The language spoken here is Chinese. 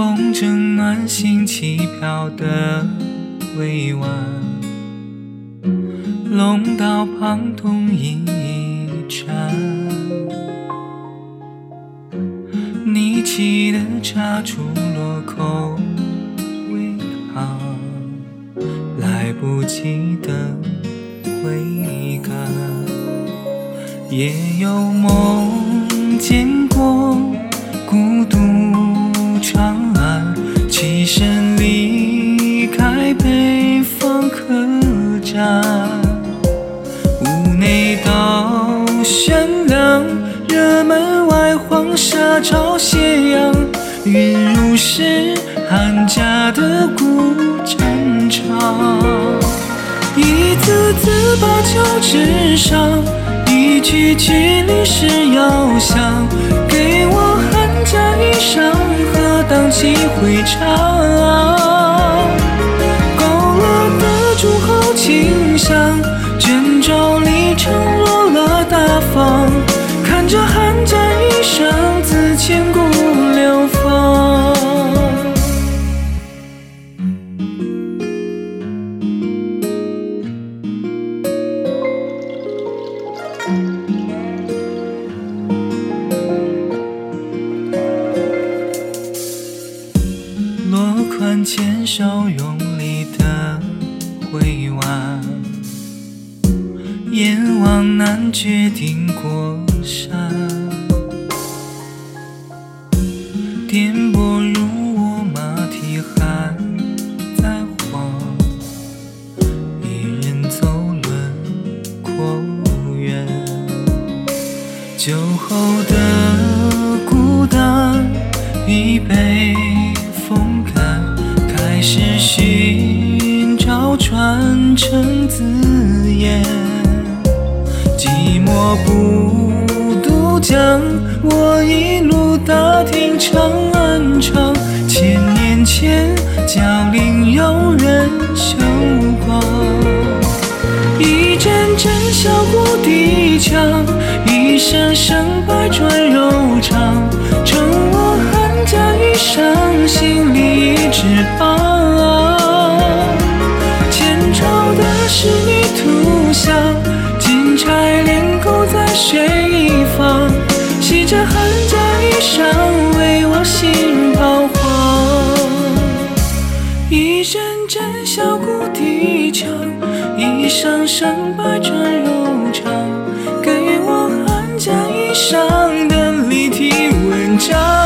风筝暖心起飘的委婉，龙道旁同一盏，你沏的茶出落口微烫，来不及的回甘，也有梦见过屋内到悬梁，热门外黄沙照斜阳，云如诗寒家的古战场，一字字把酒纸上，一句句历史遥想，给我寒假衣裳，何当几回肠？勾勒的烛后清卷轴里承落了大方，看着寒战一生，自千古流芳。落款牵手用力的回望，阎王难决定过山，颠簸如我马蹄还在晃，一人走轮廓远，酒后的孤单已被风干，开始寻找传承字眼。寂寞不渡江，我一路打听长安长。千年前，江陵有人修光。一阵阵箫鼓低唱，一声声百转柔肠，成我寒假衣裳，心里一翅膀。前朝的仕女图像，金钗帘钩在水一方，系着寒假衣裳，为我心彷徨。一阵阵箫鼓低唱，一声声百转柔肠，给我寒假衣裳的立体文章。